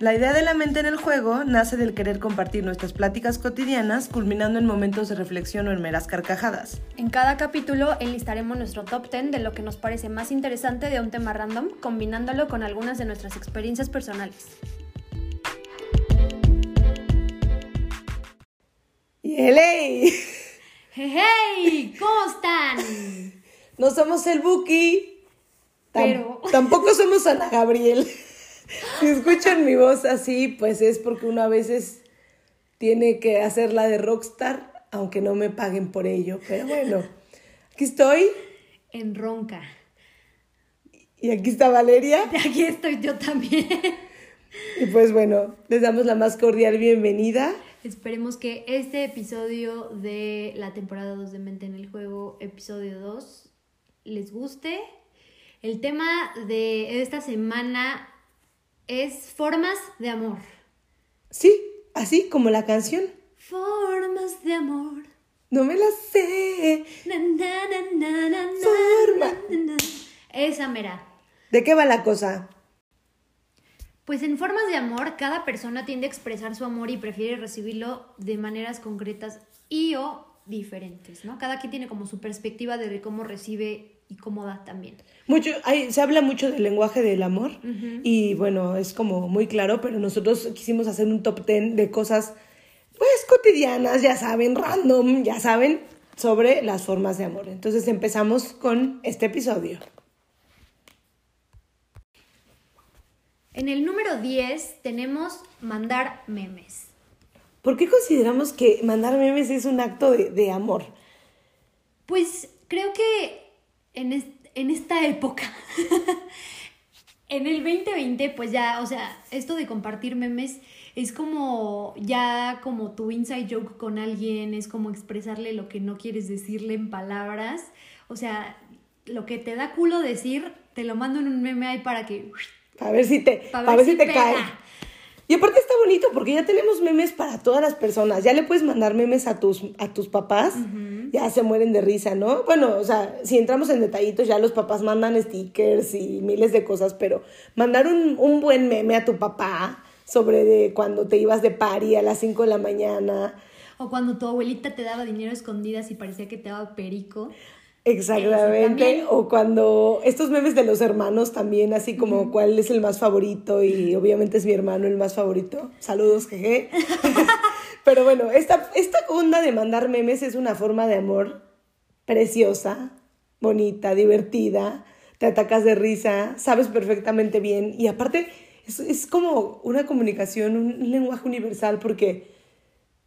La idea de la mente en el juego nace del querer compartir nuestras pláticas cotidianas, culminando en momentos de reflexión o en meras carcajadas. En cada capítulo enlistaremos nuestro top 10 de lo que nos parece más interesante de un tema random, combinándolo con algunas de nuestras experiencias personales. ¡Yeley! ¡Hey! ¿Cómo están? No somos el Buki. Pero- Tampoco somos Ana Gabriel. Si escuchan mi voz así, pues es porque uno a veces tiene que hacer la de rockstar, aunque no me paguen por ello. Pero bueno, aquí estoy En ronca. y aquí está Valeria. Aquí estoy yo también. Y pues bueno, les damos la más cordial bienvenida. Esperemos que este episodio de la temporada 2 de Mente en el Juego, episodio 2, les guste. El tema de esta semana es formas de amor. Sí, así como la canción. Formas de amor. No me la sé. Na, Forma. Esa mera. ¿De qué va la cosa? Pues en formas de amor, cada persona tiende a expresar su amor y prefiere recibirlo de maneras concretas y o diferentes, ¿no? Cada quien tiene como su perspectiva de cómo recibe y cómo da también. Mucho, hay, se habla mucho del lenguaje del amor y bueno, es como muy claro, pero nosotros quisimos hacer un top 10 de cosas pues cotidianas, ya saben, random, ya saben, sobre las formas de amor. Entonces empezamos con este episodio. En el número 10 tenemos mandar memes. ¿Por qué consideramos que mandar memes es un acto de, de amor? Pues creo que en, es- en esta época, en el 2020, pues ya, o sea, esto de compartir memes es como ya como tu inside joke con alguien, es como expresarle lo que no quieres decirle en palabras. O sea, lo que te da culo decir, te lo mando en un meme ahí para que... Para ver si te, Pa' para ver ver si si te pega. cae. Y aparte está bonito porque ya tenemos memes para todas las personas. Ya le puedes mandar memes a tus, a tus papás. Ya se mueren de risa, ¿no? Bueno, o sea, si entramos en detallitos, ya los papás mandan stickers y miles de cosas, pero mandar un, un buen meme a tu papá sobre de cuando te ibas de party a las 5 de la mañana. O cuando tu abuelita te daba dinero a escondidas y parecía que te daba perico. Exactamente. O cuando estos memes de los hermanos también, así como cuál es el más favorito y obviamente es mi hermano el más favorito. Saludos, jeje. Pero bueno, esta, esta onda de mandar memes es una forma de amor preciosa, bonita, divertida. Te atacas de risa, sabes perfectamente bien y aparte es, es como una comunicación, un, un lenguaje universal porque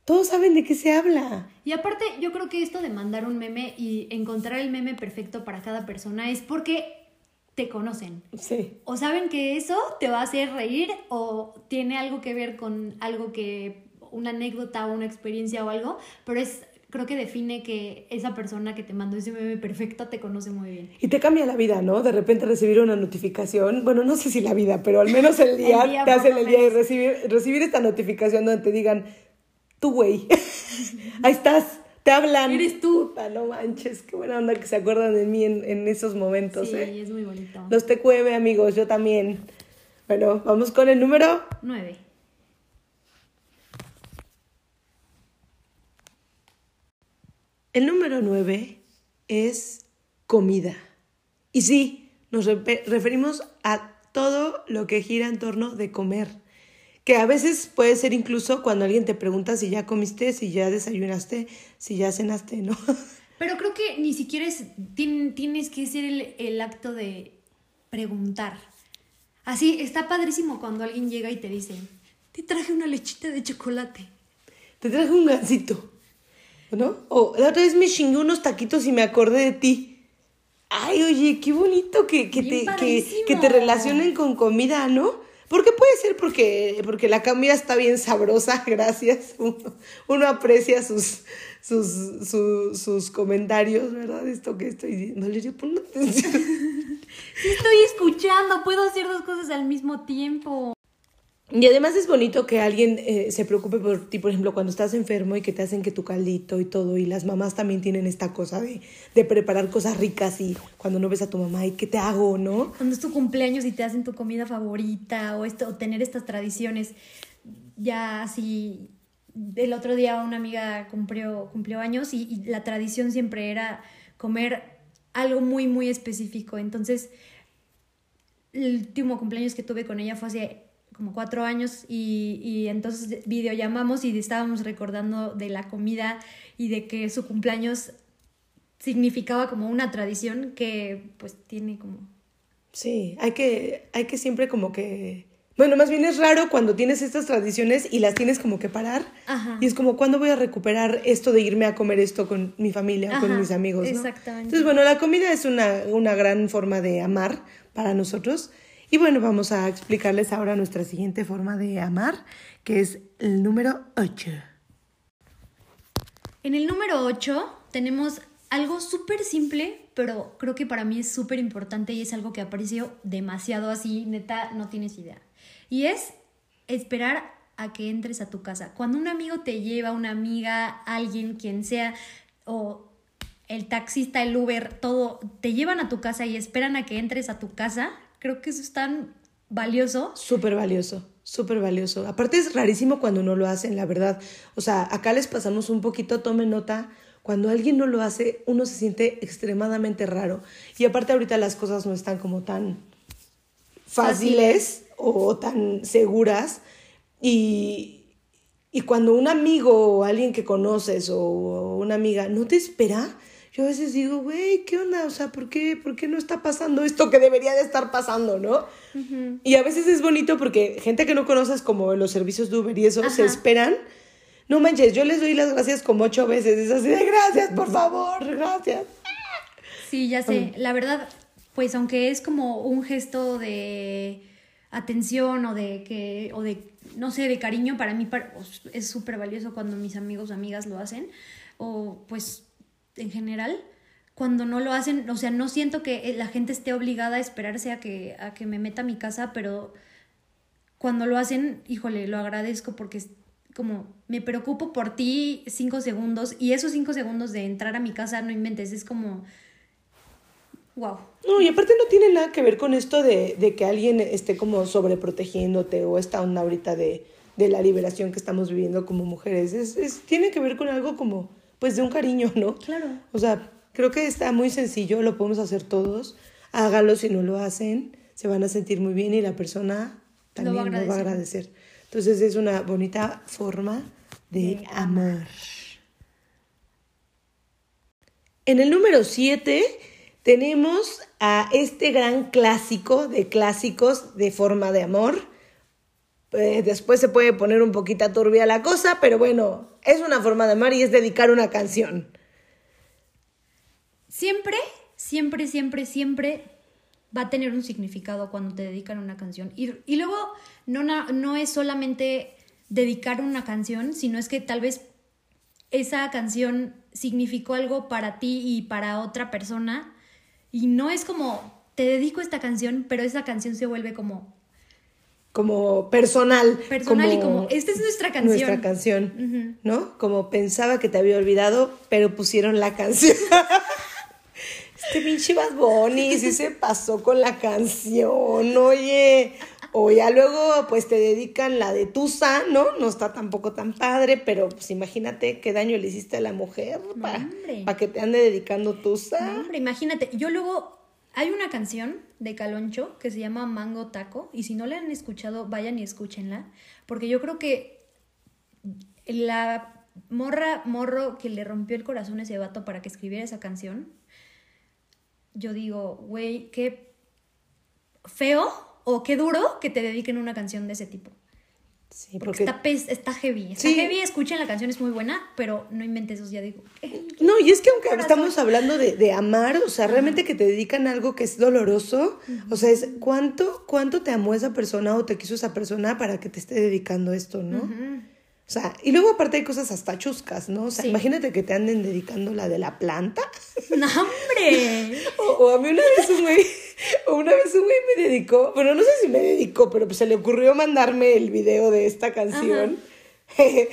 todos saben de qué se habla. Y aparte, yo creo que esto de mandar un meme y encontrar el meme perfecto para cada persona es porque te conocen. Sí. O saben que eso te va a hacer reír o tiene algo que ver con algo que, una anécdota o una experiencia o algo, pero es, creo que define que esa persona que te mandó ese meme perfecto te conoce muy bien. Y te cambia la vida, ¿no? De repente recibir una notificación, bueno, no sé si la vida, pero al menos el día, El día, te hacen el día y recibir, recibir esta notificación donde te digan, tú, güey, ahí estás, te hablan. Eres tú. Puta, no manches, qué buena onda que se acuerdan de mí en, en esos momentos, Sí, ¿eh? es muy bonito. Los TQM, amigos, yo también. Bueno, vamos con el número. Nueve. El número 9 es comida. Y sí, nos referimos a todo lo que gira en torno de comer. Que a veces puede ser incluso cuando alguien te pregunta si ya comiste, si ya desayunaste, si ya cenaste, ¿no? Pero creo que ni siquiera es, tien- tienes que ser el, el acto de preguntar. Así, está padrísimo cuando alguien llega y te dice, te traje una lechita de chocolate. Te traje un gansito, ¿no? O la otra vez me chingué unos taquitos y me acordé de ti. Ay, oye, qué bonito que, que, te, que, que te relacionen con comida, ¿no? Porque puede ser porque, porque la comida está bien sabrosa, gracias. Uno, uno aprecia sus, sus, su- sus comentarios, ¿verdad? Esto que estoy diciendo. Valeria, pon atención. Sí estoy escuchando, puedo hacer dos cosas al mismo tiempo. Y además es bonito que alguien eh, se preocupe por ti, por ejemplo, cuando estás enfermo y que te hacen que tu caldito y todo, y las mamás también tienen esta cosa de, de preparar cosas ricas y cuando no ves a tu mamá, ¿y qué te hago, no? Cuando es tu cumpleaños y te hacen tu comida favorita o, esto, o tener estas tradiciones, ya así, el otro día una amiga cumplió, años y, y la tradición siempre era comer algo muy, muy específico. Entonces, el último cumpleaños que tuve con ella fue hace como cuatro años y, y entonces videollamamos y estábamos recordando de la comida y de que su cumpleaños significaba como una tradición que pues tiene como... Sí, hay que, hay que siempre como que... Bueno, más bien es raro cuando tienes estas tradiciones y las tienes como que parar. Ajá. Y es como, ¿cuándo voy a recuperar esto de irme a comer esto con mi familia, Ajá, con mis amigos? ¿no? exactamente. Entonces, bueno, la comida es una, una gran forma de amar para nosotros. Y bueno, vamos a explicarles ahora nuestra siguiente forma de amar, que es el número 8. En el número 8 tenemos algo súper simple, pero creo que para mí es súper importante y es algo que aprecio demasiado así, neta, no tienes idea. Y es esperar a que entres a tu casa. Cuando un amigo te lleva, una amiga, alguien, quien sea, o el taxista, el Uber, todo, te llevan a tu casa y esperan a que entres a tu casa, creo que eso es tan valioso. Súper valioso, súper valioso. Aparte es rarísimo cuando no lo hacen, la verdad. O sea, acá les pasamos un poquito, tomen nota. Cuando alguien no lo hace, uno se siente extremadamente raro. Y aparte ahorita las cosas no están como tan fáciles o tan seguras. Y, y cuando un amigo o alguien que conoces o una amiga no te espera, yo a veces digo, güey, ¿qué onda? O sea, ¿por qué, ¿por qué no está pasando esto que debería de estar pasando, no? Y a veces es bonito porque gente que no conoces como los servicios de Uber y eso, se esperan. No manches, yo les doy las gracias como ocho veces. Es así de gracias, por favor, gracias. Sí, ya sé. La verdad, pues aunque es como un gesto de atención o de que o de no sé, de cariño para mí es súper valioso cuando mis amigos o amigas lo hacen o pues en general cuando no lo hacen, o sea, no siento que la gente esté obligada a esperarse a que a que me meta a mi casa, pero cuando lo hacen, híjole, lo agradezco porque es como me preocupo por ti cinco segundos y esos cinco segundos de entrar a mi casa, no inventes, es como, wow. No, y aparte no tiene nada que ver con esto de, de que alguien esté como sobreprotegiéndote o esta onda ahorita de, de la liberación que estamos viviendo como mujeres. Es, es, tiene que ver con algo como, pues, de un cariño, ¿no? Claro. O sea, creo que está muy sencillo, lo podemos hacer todos. Hágalo si no lo hacen, se van a sentir muy bien y la persona Lo también va lo va a agradecer. Entonces es una bonita forma de, De amor. En el número 7 tenemos a este gran clásico de clásicos de forma de amor. Eh, después se puede poner un poquito turbia la cosa, pero bueno, es una forma de amar y es dedicar una canción. Siempre, siempre, siempre, siempre va a tener un significado cuando te dedican una canción. Y, y luego no, no es solamente dedicar una canción, sino es que tal vez esa canción significó algo para ti y para otra persona. Y no es como, te dedico esta canción, pero esa canción se vuelve como como personal. personal y como, esta es nuestra canción. Nuestra canción. ¿no? Como pensaba que te había olvidado, pero pusieron la canción. este pinche Bad Bunny sí se pasó con la canción, oye. O ya luego, pues te dedican la de Tusa, ¿no? No está tampoco tan padre, pero pues imagínate qué daño le hiciste a la mujer para, para que te ande dedicando Tusa. No, hombre, imagínate, yo luego hay una canción de Caloncho que se llama Mango Taco y si no la han escuchado, vayan y escúchenla, porque yo creo que la morra morro que le rompió el corazón a ese vato para que escribiera esa canción, yo digo, güey, qué feo o qué duro que te dediquen una canción de ese tipo. Sí, Porque, está, pes- está heavy. Está Sí. heavy, escuchen la canción, es muy buena, pero no inventes eso, ya digo. No, y es que aunque estamos hablando de, de amar, o sea, realmente que te dedican a algo que es doloroso, o sea, es cuánto, cuánto te amó esa persona o te quiso esa persona para que te esté dedicando esto, ¿no? O sea, y luego aparte hay cosas hasta chuscas, ¿no? O sea, Sí. imagínate que te anden dedicando la de la planta. ¡No, hombre! O, o a mí una vez un güey, o una vez un güey me dedicó, bueno, no sé si me dedicó, pero pues se le ocurrió mandarme el video de esta canción. yo jeje,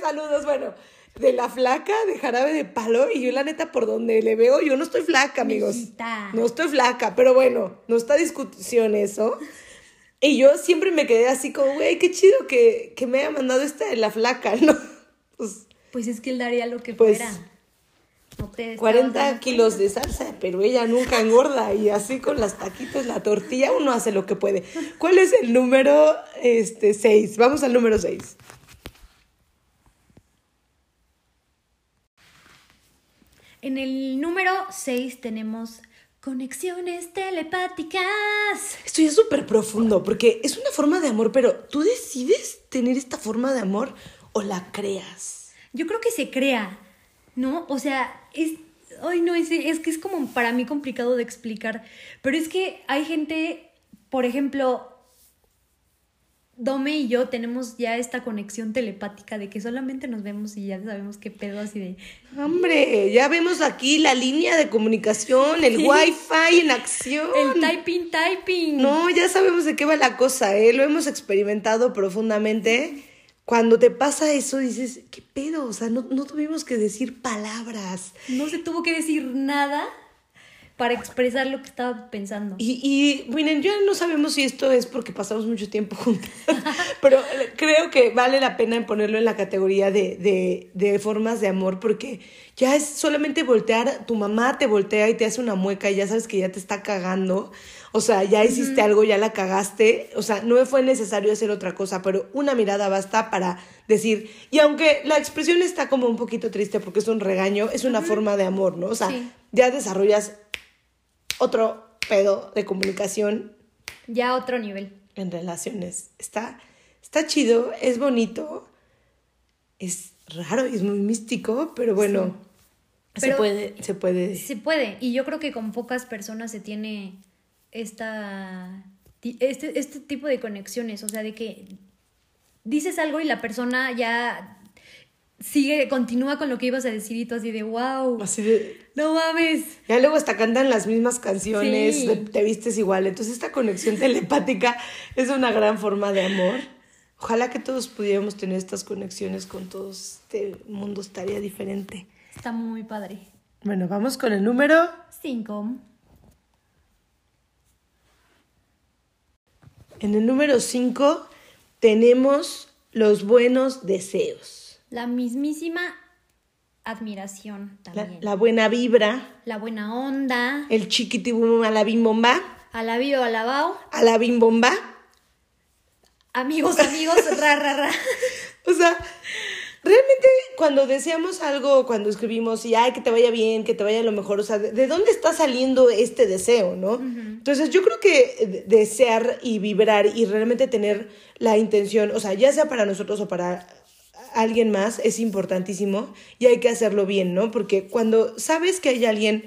saludos, bueno, de la flaca, de jarabe de palo, y yo la neta por donde le veo, yo no estoy flaca, amigos. Mijita. No estoy flaca, pero bueno, no está discusión eso. Y yo siempre me quedé así como, güey, qué chido que, que me haya mandado esta de la flaca, ¿no? Pues Pues es que él daría lo que Pues, fuera. No te estabas 40 dando kilos de salsa, pero ella nunca engorda y así con las taquitos, la tortilla, uno hace lo que puede. ¿Cuál es el número este, 6? Vamos al número 6. En el número 6 tenemos conexiones telepáticas. Esto ya es súper profundo porque es una forma de amor, pero ¿tú decides tener esta forma de amor o la creas? Yo creo que se crea, ¿no? O sea, es. Ay, no, es, es que es como para mí complicado de explicar. Pero es que hay gente, por ejemplo, Dome y yo tenemos ya esta conexión telepática de que solamente nos vemos y ya sabemos qué pedo así de. Hombre, ya vemos aquí la línea de comunicación, el wifi en acción. El typing, typing. No, ya sabemos de qué va la cosa, ¿eh? Lo hemos experimentado profundamente. Cuando te pasa eso, dices, ¿qué pedo? O sea, no, no tuvimos que decir palabras. No se tuvo que decir nada para expresar lo que estaba pensando. Y, y miren, ya no sabemos si esto es porque pasamos mucho tiempo juntas, pero creo que vale la pena ponerlo en la categoría de, de, de formas de amor, porque ya es solamente voltear, tu mamá te voltea y te hace una mueca y ya sabes que ya te está cagando, o sea, ya hiciste algo, ya la cagaste, o sea, no fue necesario hacer otra cosa, pero una mirada basta para decir, y aunque la expresión está como un poquito triste porque es un regaño, es una forma de amor, ¿no? O sea, Sí. Ya desarrollas otro pedo de comunicación Ya otro nivel. en relaciones. Está, está chido, es bonito, es raro y es muy místico, pero bueno, se Pero- puede, se puede. Se puede, y yo creo que con pocas personas se tiene esta, este, este tipo de conexiones, o sea, de que dices algo y la persona ya sigue, continúa con lo que ibas a decir y tú así de, wow, Así de, no mames. ya luego hasta cantan las mismas canciones, Sí. te, te vistes igual. Entonces esta conexión telepática es una gran forma de amor. Ojalá que todos pudiéramos tener estas conexiones con todos. Este mundo estaría diferente. Está muy padre. Bueno, vamos con el número Cinco. En el número 5 tenemos los buenos deseos. La mismísima admiración La, también. la buena vibra, La buena onda. el chiquitibum a la bimbomba, Alabío, alabao. a la bimbomba. Amigos, amigos, ra, ra, ra. O sea, realmente cuando deseamos algo, cuando escribimos y ay, que te vaya bien, que te vaya lo mejor, o sea, ¿de, de dónde está saliendo este deseo, no? Entonces yo creo que de- desear y vibrar y realmente tener la intención, o sea, ya sea para nosotros o para alguien más, es importantísimo y hay que hacerlo bien, ¿no? Porque cuando sabes que hay alguien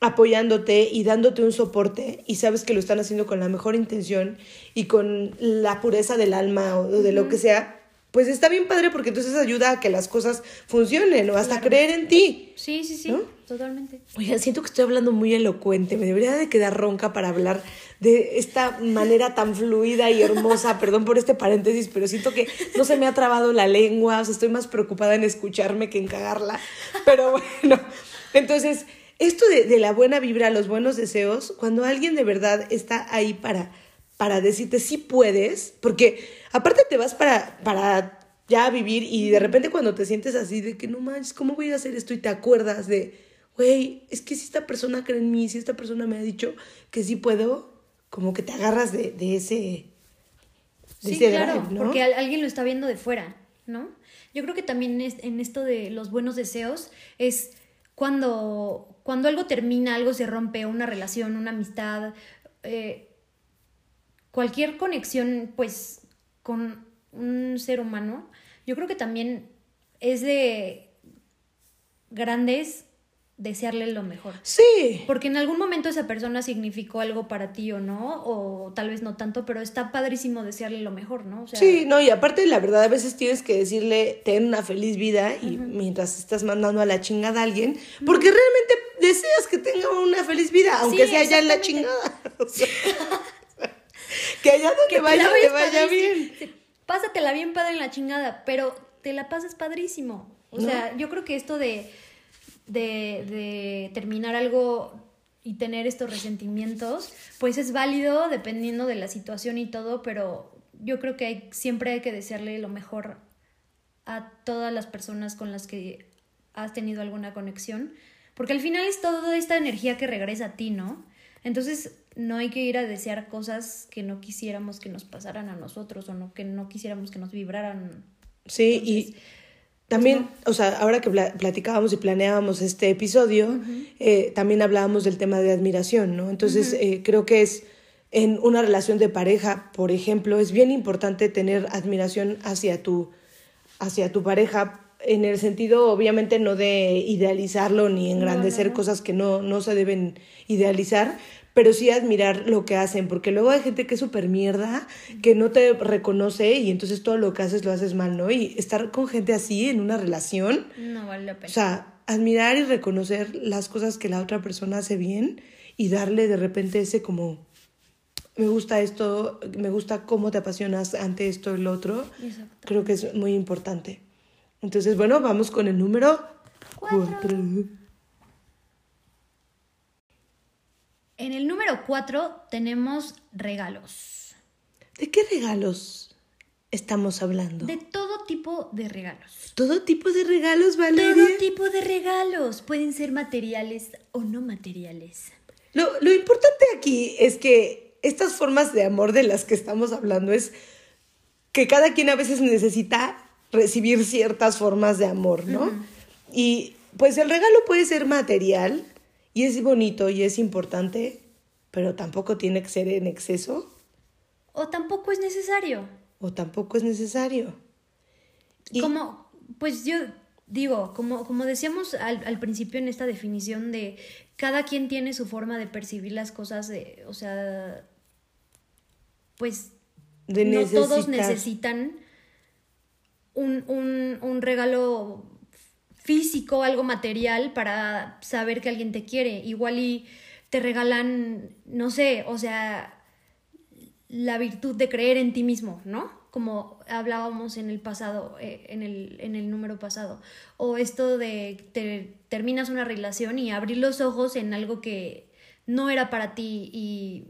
apoyándote y dándote un soporte y sabes que lo están haciendo con la mejor intención y con la pureza del alma o de lo que sea, pues está bien padre porque entonces ayuda a que las cosas funcionen o hasta creer en ti. Sí, sí, sí, ¿No? totalmente. Oigan, siento que estoy hablando muy elocuente, me debería de quedar ronca para hablar de esta manera tan fluida y hermosa, perdón por este paréntesis, pero siento que no se me ha trabado la lengua, o sea, estoy más preocupada en escucharme que en cagarla, pero bueno, entonces, esto de, de la buena vibra, los buenos deseos, cuando alguien de verdad está ahí para, para decirte sí puedes, porque aparte te vas para, para ya vivir y de repente cuando te sientes así de que no manches, ¿cómo voy a hacer esto? Y te acuerdas de, güey, es que si esta persona cree en mí, si esta persona me ha dicho que sí puedo, como que te agarras de, de ese... De Sí, ese claro, drive, ¿no? porque al- alguien lo está viendo de fuera, ¿no? Yo creo que también es, en esto de los buenos deseos es cuando, cuando algo termina, algo se rompe, una relación, una amistad, eh, cualquier conexión, pues, con un ser humano, yo creo que también es de grandes desearle lo mejor. Sí. Porque en algún momento esa persona significó algo para ti o no, o tal vez no tanto, pero está padrísimo desearle lo mejor, ¿no? O sea, Sí, no, y aparte, la verdad, a veces tienes que decirle, ten una feliz vida y mientras estás mandando a la chingada a alguien, porque realmente deseas que tenga una feliz vida, aunque Sí, sea allá en la chingada. O sea, que allá donde que vaya, bien. Sí, Pásatela bien padre en la chingada, pero te la pasas padrísimo. O ¿No? sea, yo creo que esto de, de, de terminar algo y tener estos resentimientos, pues es válido dependiendo de la situación y todo, pero yo creo que hay, siempre hay que desearle lo mejor a todas las personas con las que has tenido alguna conexión, porque al final es toda esta energía que regresa a ti, ¿no? Entonces no hay que ir a desear cosas que no quisiéramos que nos pasaran a nosotros o no, que no quisiéramos que nos vibraran. Sí, y también, o sea, ahora que pla- platicábamos y planeábamos este episodio, eh, también hablábamos del tema de admiración, ¿no? Entonces, eh, creo que es en una relación de pareja, por ejemplo, es bien importante tener admiración hacia tu, hacia tu pareja, en el sentido, obviamente, no de idealizarlo ni engrandecer cosas que no, no se deben idealizar, pero sí admirar lo que hacen, porque luego hay gente que es súper mierda, que no te reconoce y entonces todo lo que haces lo haces mal, ¿no? Y estar con gente así en una relación. No vale la pena. O sea, admirar y reconocer las cosas que la otra persona hace bien y darle de repente ese como me gusta esto, me gusta cómo te apasionas ante esto el otro. Exacto. Creo que es muy importante. Entonces, bueno, vamos con el número 4. En el número 4 tenemos regalos. ¿De qué regalos estamos hablando? De todo tipo de regalos. Todo tipo de regalos, Valeria. Todo tipo de regalos. Pueden ser materiales o no materiales. Lo, lo importante aquí es que estas formas de amor de las que estamos hablando es que cada quien a veces necesita recibir ciertas formas de amor, ¿no? Y pues el regalo puede ser material y es bonito y es importante, pero tampoco tiene que ser en exceso O tampoco es necesario. o tampoco es necesario. Y- Como, pues yo digo, como, como decíamos al, al principio en esta definición de cada quien tiene su forma de percibir las cosas, de, o sea, pues De no todos necesitan un, un, un regalo físico, algo material para saber que alguien te quiere. Igual y te regalan, no sé, o sea, la virtud de creer en ti mismo, ¿no? Como hablábamos en el pasado, eh, en, el, en el número pasado. O esto de te terminas una relación y abrir los ojos en algo que no era para ti y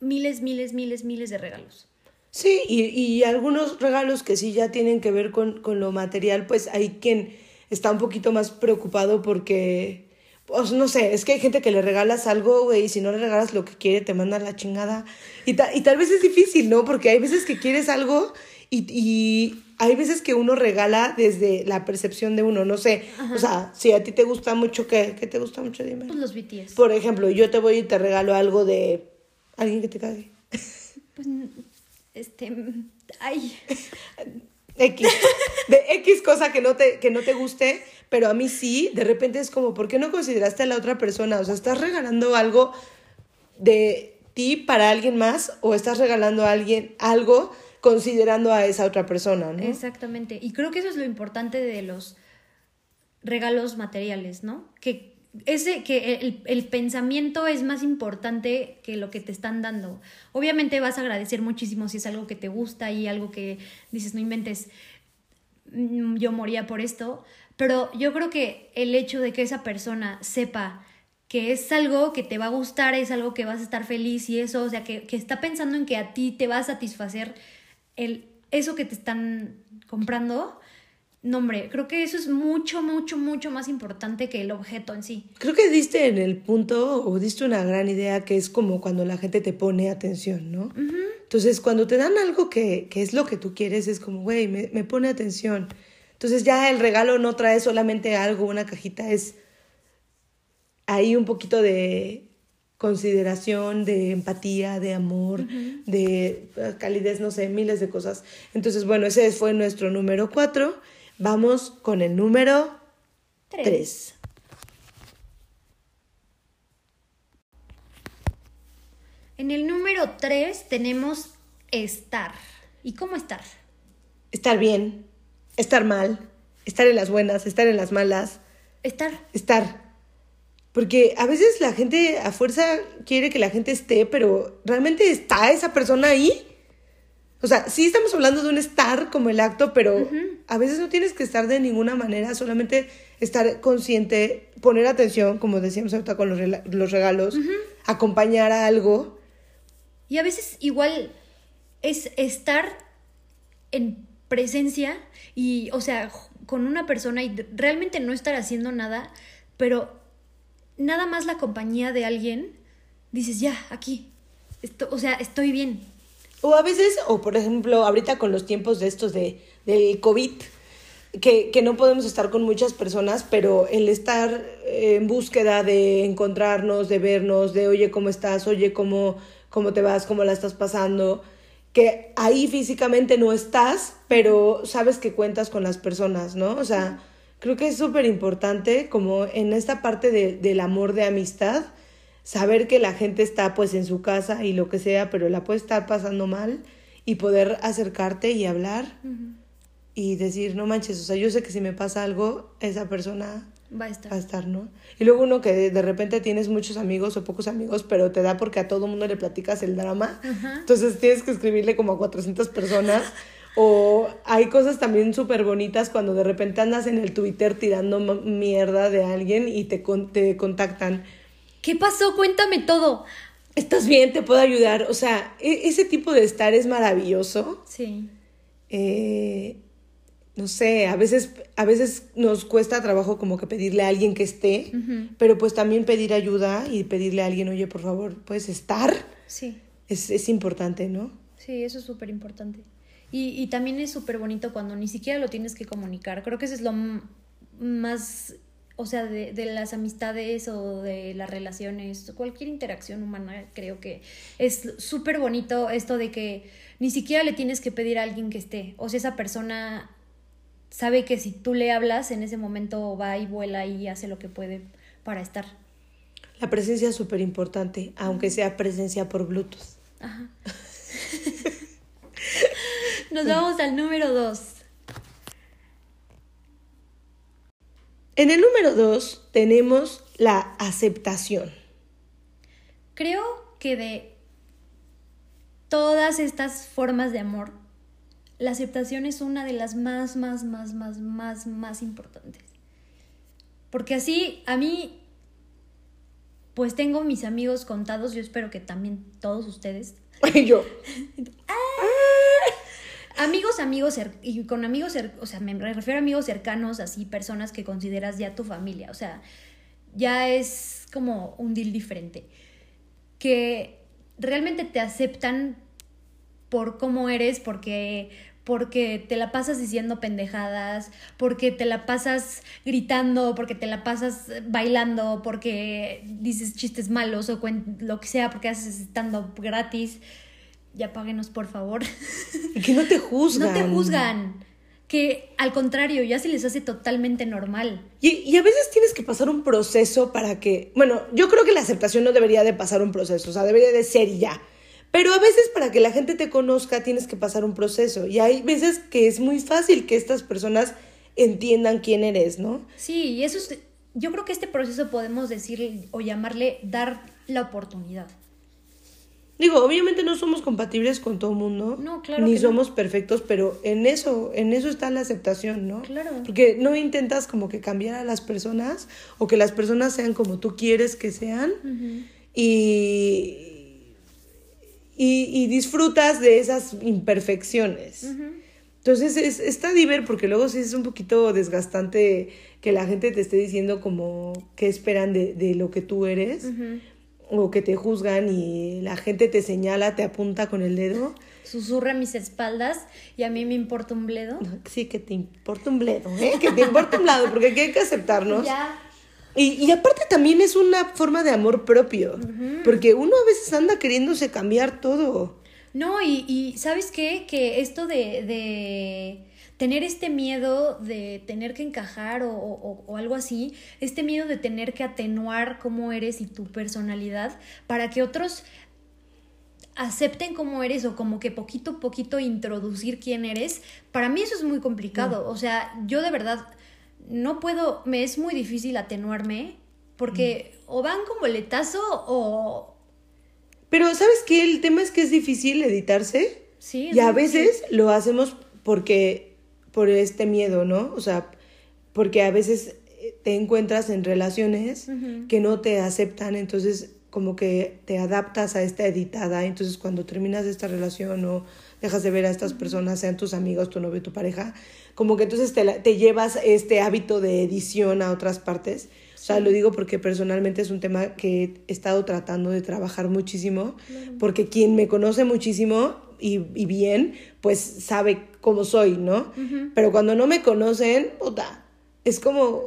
miles, miles, miles, miles de regalos. Sí, y, y algunos regalos que sí ya tienen que ver con, con lo material, pues hay quien está un poquito más preocupado porque, pues no sé, es que hay gente que le regalas algo, güey, y si no le regalas lo que quiere, te manda la chingada. Y, ta- y tal vez es difícil, ¿no? Porque hay veces que quieres algo y, y hay veces que uno regala desde la percepción de uno, no sé. O sea, si a ti te gusta mucho, ¿qué, ¿Qué te gusta mucho? Dime. Pues los BTS. Por ejemplo, yo te voy y te regalo algo de alguien que te cague. Pues, este, ay, X. De X cosa que no, te, que no te guste, pero a mí sí, de repente es como, ¿por qué no consideraste a la otra persona? O sea, ¿estás regalando algo de ti para alguien más o estás regalando a alguien algo considerando a esa otra persona, ¿no? Exactamente. Y creo que eso es lo importante de los regalos materiales, ¿no? Que ese, que el, el pensamiento es más importante que lo que te están dando. Obviamente vas a agradecer muchísimo si es algo que te gusta y algo que dices, no inventes, mm, yo moría por esto. Pero yo creo que el hecho de que esa persona sepa que es algo que te va a gustar, es algo que vas a estar feliz y eso, o sea, que, que está pensando en que a ti te va a satisfacer el, eso que te están comprando, no hombre, creo que eso es mucho, mucho, mucho más importante que el objeto en sí. Creo que diste en el punto o diste una gran idea que es como cuando la gente te pone atención, ¿no? Entonces, cuando te dan algo que, que es lo que tú quieres, es como, güey, me, me pone atención. Entonces ya el regalo no trae solamente algo, una cajita, es ahí un poquito de consideración, de empatía, de amor, de eh, calidez, no sé, miles de cosas. Entonces, bueno, ese fue nuestro número cuatro. Vamos con el número 3. En el número 3 tenemos estar. ¿Y cómo estar? Estar bien, estar mal, estar en las buenas, estar en las malas. Estar. Estar. Porque a veces la gente a fuerza quiere que la gente esté, pero ¿realmente está esa persona ahí? O sea, sí estamos hablando de un estar como el acto, pero a veces no tienes que estar de ninguna manera, solamente estar consciente, poner atención, como decíamos ahorita con los, regalos, acompañar a algo. Y a veces igual es estar en presencia y, o sea, con una persona y realmente no estar haciendo nada, pero nada más la compañía de alguien, dices, ya, aquí, esto, o sea, estoy bien. O a veces, o por ejemplo, ahorita con los tiempos de estos de, del COVID, que, que, no podemos estar con muchas personas, pero el estar en búsqueda de encontrarnos, de vernos, de oye, ¿cómo estás? Oye, ¿cómo, cómo te vas? ¿Cómo la estás pasando? Que ahí físicamente no estás, pero sabes que cuentas con las personas, ¿no? O sea, creo que es súper importante como en esta parte de, del amor de amistad, saber que la gente está pues en su casa y lo que sea, pero la puede estar pasando mal y poder acercarte y hablar y decir, no manches, o sea, yo sé que si me pasa algo, esa persona va a estar. Va a estar, ¿no? Y luego uno que de repente tienes muchos amigos o pocos amigos, pero te da porque a todo mundo le platicas el drama. Entonces tienes que escribirle como a 400 personas. O hay cosas también súper bonitas cuando de repente andas en el Twitter tirando mierda de alguien y te, te contactan. ¿Qué pasó? Cuéntame todo. ¿Estás bien? ¿Te puedo ayudar? O sea, e-, ese tipo de estar es maravilloso. Sí. Eh, no sé, a veces, a veces nos cuesta trabajo como que pedirle a alguien que esté, pero pues también pedir ayuda y pedirle a alguien, oye, por favor, ¿puedes estar? Sí. Es, es importante, ¿no? Sí, eso es súper importante. Y, y, también es súper bonito cuando ni siquiera lo tienes que comunicar. Creo que eso es lo más, o sea, de, de las amistades o de las relaciones, cualquier interacción humana, creo que es súper bonito esto de que ni siquiera le tienes que pedir a alguien que esté. O sea, esa persona sabe que si tú le hablas, en ese momento va y vuela y hace lo que puede para estar. La presencia es súper importante, aunque sea presencia por Bluetooth. Ajá. Nos vamos al número dos. En el número dos tenemos la aceptación. Creo que de todas estas formas de amor, la aceptación es una de las más, más, más, más, más, más importantes. Porque así a mí, pues tengo mis amigos contados, yo espero que también todos ustedes. Y yo. Amigos, amigos, y con amigos, o sea, me refiero a amigos cercanos, así, personas que consideras ya tu familia, o sea, ya es como un deal diferente. Que realmente te aceptan por cómo eres, porque porque te la pasas diciendo pendejadas, porque te la pasas gritando, porque te la pasas bailando, porque dices chistes malos o lo que sea, porque haces estando gratis. Ya páguenos, por favor. Que no te juzgan. No te juzgan. Que al contrario, ya se les hace totalmente normal. Y, y, a veces tienes que pasar un proceso para que. Bueno, yo creo que la aceptación no debería de pasar un proceso, o sea, debería de ser ya. Pero a veces para que la gente te conozca tienes que pasar un proceso y hay veces que es muy fácil que estas personas entiendan quién eres, ¿no? Sí, y eso es, yo creo que este proceso podemos decir o llamarle dar la oportunidad. Digo, obviamente no somos compatibles con todo el mundo. No, claro. Ni somos perfectos, pero en eso, en eso está la aceptación, ¿no? Claro. Porque no intentas como que cambiar a las personas o que las personas sean como tú quieres que sean. Y y, disfrutas de esas imperfecciones. Entonces es, está divertido porque luego sí es un poquito desgastante que la gente te esté diciendo como qué esperan de, de lo que tú eres o que te juzgan y la gente te señala, te apunta con el dedo. Susurra mis espaldas y a mí me importa un bledo. Sí, que te importa un bledo, ¿eh? que te importa un bledo porque aquí hay que aceptarnos. Ya. Y, aparte también es una forma de amor propio, porque uno a veces anda queriéndose cambiar todo. No, y, y ¿sabes qué? Que esto de, de, tener este miedo de tener que encajar o, o, o, algo así, este miedo de tener que atenuar cómo eres y tu personalidad para que otros acepten cómo eres o como que poquito a poquito introducir quién eres, para mí eso es muy complicado. O sea, yo de verdad no puedo, me es muy difícil atenuarme porque o van con boletazo o... Pero ¿sabes qué? El tema es que es difícil editarse. Sí. Y a veces lo hacemos porque, por este miedo, ¿no? O sea, porque a veces te encuentras en relaciones que no te aceptan, entonces como que te adaptas a esta editada, entonces cuando terminas esta relación o dejas de ver a estas personas, sean tus amigos, tu novio, tu pareja, como que entonces te, te llevas este hábito de edición a otras partes. O sea, lo digo porque personalmente es un tema que he estado tratando de trabajar muchísimo, porque quien me conoce muchísimo y, y, bien, pues sabe cómo soy, ¿no? Pero cuando no me conocen, puta, es como,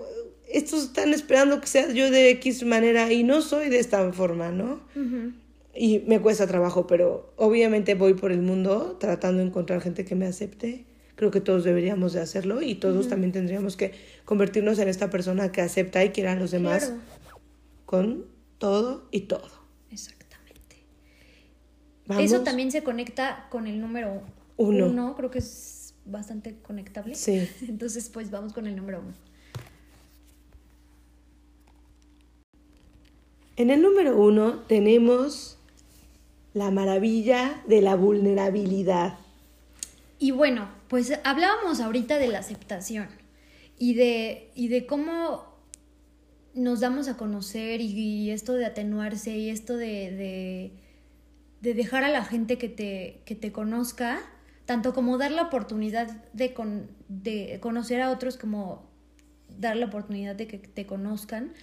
estos están esperando que sea yo de X manera y no soy de esta forma, ¿no? Y me cuesta trabajo, pero obviamente voy por el mundo tratando de encontrar gente que me acepte. Creo que todos deberíamos de hacerlo y todos también tendríamos que convertirnos en esta persona que acepta y quiera a los demás con todo y todo. Exactamente. Eso también se conecta con el número uno. uno. Creo que es bastante conectable. Sí. Entonces, pues vamos con el número uno. En el número uno tenemos la maravilla de la vulnerabilidad. Y bueno, pues hablábamos ahorita de la aceptación y de, y de cómo nos damos a conocer y, esto de atenuarse y esto de, de, de, dejar a la gente que te, que te conozca, tanto como dar la oportunidad de, con, de conocer a otros como dar la oportunidad de que te conozcan,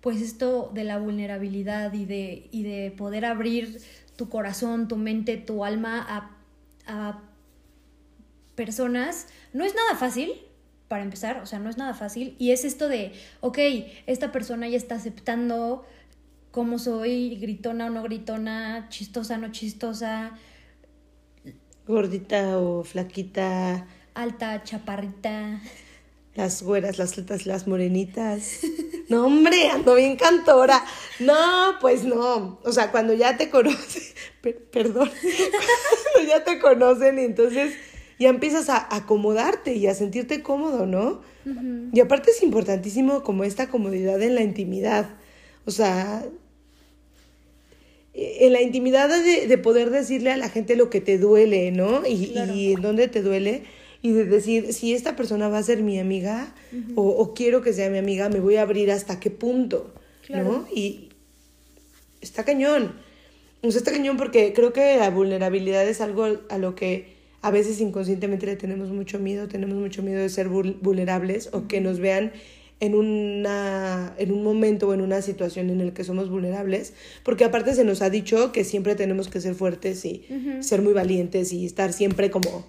pues esto de la vulnerabilidad y de, y de poder abrir tu corazón, tu mente, tu alma a, a personas, no es nada fácil, para empezar, o sea, no es nada fácil. Y es esto de, ok, esta persona ya está aceptando cómo soy, gritona o no gritona, chistosa o no chistosa. Gordita o flaquita. Alta, chaparrita. Las güeras, las altas, las morenitas. No, hombre, ando bien cantora. No, pues no. O sea, cuando ya te conocen, perdón, cuando ya te conocen y entonces ya empiezas a acomodarte y a sentirte cómodo, ¿no? Y aparte es importantísimo como esta comodidad en la intimidad. O sea, en la intimidad de, de poder decirle a la gente lo que te duele, ¿no? Y, y en dónde te duele y de decir, si esta persona va a ser mi amiga o, quiero que sea mi amiga, me voy a abrir hasta qué punto, ¿no? Y está cañón. O sea, está cañón porque creo que la vulnerabilidad es algo a lo que a veces inconscientemente le tenemos mucho miedo, tenemos mucho miedo de ser vulnerables o que nos vean en, una, en un momento o en una situación en el que somos vulnerables, porque aparte se nos ha dicho que siempre tenemos que ser fuertes y ser muy valientes y estar siempre como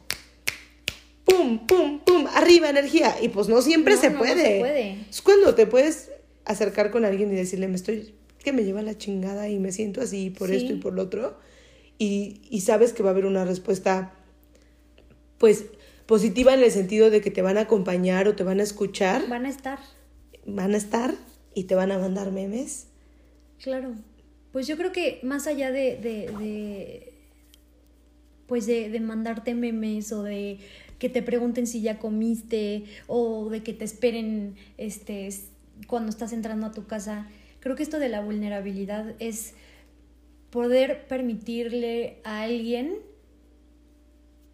pum, pum, pum, arriba energía. Y pues no siempre se, puede. puede. Es cuando te puedes acercar con alguien y decirle, me estoy, que me lleva la chingada y me siento así por esto y por lo otro. Y, y sabes que va a haber una respuesta, pues, positiva en el sentido de que te van a acompañar o te van a escuchar. Van a estar. Van a estar y te van a mandar memes. Claro. Pues yo creo que más allá de, de, pues de, de mandarte memes o de que te pregunten si ya comiste o de que te esperen este, cuando estás entrando a tu casa. Creo que esto de la vulnerabilidad es poder permitirle a alguien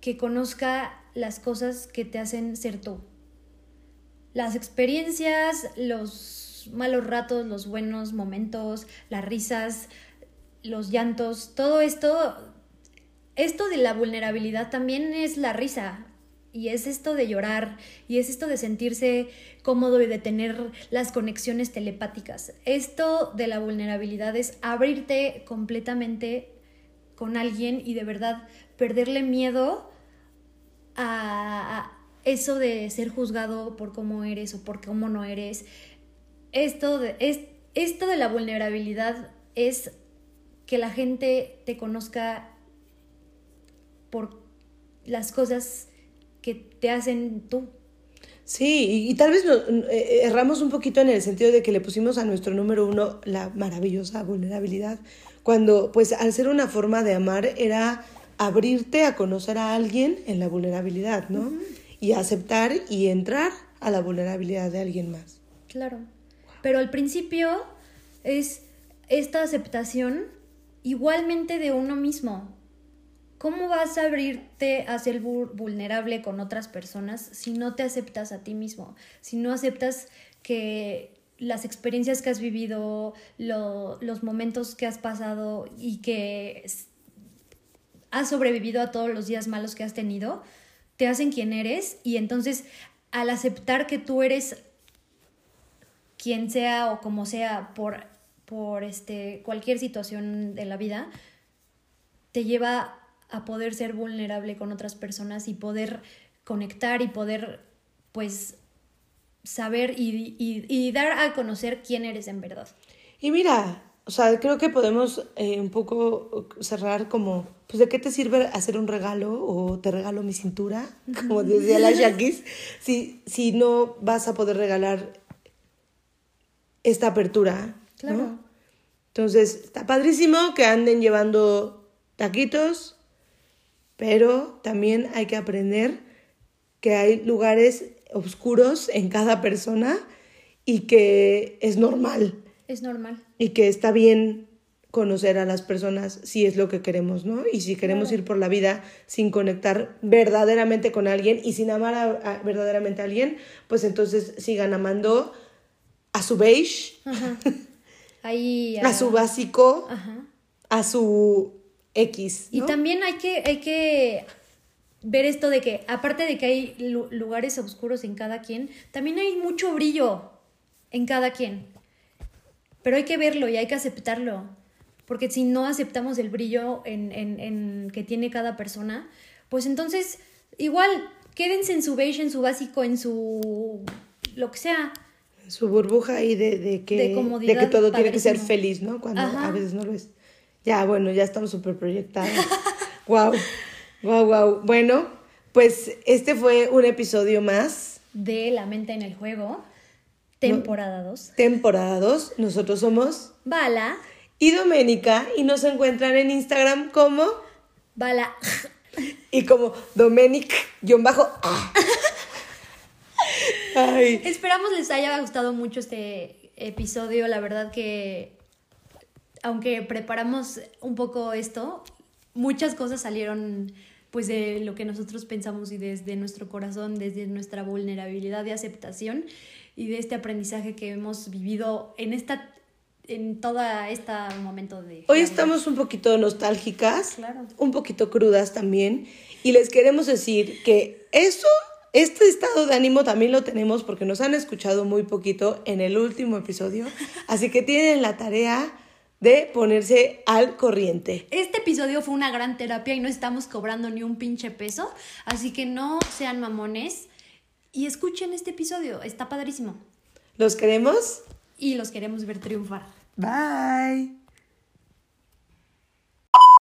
que conozca las cosas que te hacen ser tú. Las experiencias, los malos ratos, los buenos momentos, las risas, los llantos, todo esto, esto de la vulnerabilidad también es la risa. Y es esto de llorar, y es esto de sentirse cómodo y de tener las conexiones telepáticas. Esto de la vulnerabilidad es abrirte completamente con alguien y de verdad perderle miedo a eso de ser juzgado por cómo eres o por cómo no eres. Esto de, es, esto de la vulnerabilidad es que la gente te conozca por las cosas que te hacen tú. Sí, y, tal vez erramos un poquito en el sentido de que le pusimos a nuestro número uno la maravillosa vulnerabilidad, Cuando, pues, al ser una forma de amar, era abrirte a conocer a alguien en la vulnerabilidad, ¿no? Y aceptar y entrar a la vulnerabilidad de alguien más. Claro. Pero al principio es esta aceptación igualmente de uno mismo. ¿Cómo vas a abrirte a ser vulnerable con otras personas si no te aceptas a ti mismo? Si no aceptas que las experiencias que has vivido, los momentos que has pasado y que has sobrevivido a todos los días malos que has tenido, te hacen quien eres y entonces al aceptar que tú eres quien sea o como sea por, por este, cualquier situación de la vida, te lleva a poder ser vulnerable con otras personas y poder conectar y poder pues saber y, dar a conocer quién eres en verdad. Y mira, o sea, creo que podemos eh, un poco cerrar como, pues, ¿de qué te sirve hacer un regalo o te regalo mi cintura? Como decía la Shakis, si, si no vas a poder regalar esta apertura, claro. Entonces, está padrísimo que anden llevando taquitos, pero también hay que aprender que hay lugares oscuros en cada persona y que es normal. Es normal. Y que está bien conocer a las personas si es lo que queremos, ¿no? Y si queremos ir por la vida sin conectar verdaderamente con alguien y sin amar verdaderamente a alguien, pues entonces sigan amando a su beige, Ahí, a... su básico, a su X. Y también hay que, hay que ver esto de que, aparte de que hay lugares oscuros en cada quien, también hay mucho brillo en cada quien. Pero hay que verlo y hay que aceptarlo. Porque si no aceptamos el brillo en, en, en que tiene cada persona, pues entonces igual quédense en su beige, en su básico, en su lo que sea. Su burbuja y de, de que, de, que todo tiene que ser feliz, ¿no? Cuando a veces no lo es. Ya, bueno, ya estamos súper proyectados. wow. Wow, wow. Bueno, pues este fue un episodio más. De La mente en el juego. Temporada 2. Temporada 2. Nosotros somos. Bala. Y Doménica. Y nos encuentran en Instagram como. Bala. Y como Domenic, bajo. Esperamos les haya gustado mucho este episodio. La verdad que, aunque preparamos un poco esto, muchas cosas salieron pues de lo que nosotros pensamos y desde nuestro corazón, desde nuestra vulnerabilidad de aceptación y de este aprendizaje que hemos vivido en esta en todo este momento de... Hoy estamos un poquito nostálgicas, un poquito crudas también, y les queremos decir que eso, este estado de ánimo también lo tenemos porque nos han escuchado muy poquito en el último episodio, así que tienen la tarea de ponerse al corriente. Este episodio fue una gran terapia y no estamos cobrando ni un pinche peso, así que no sean mamones y escuchen este episodio, está padrísimo. ¿Los queremos? Y los queremos ver triunfar. Bye.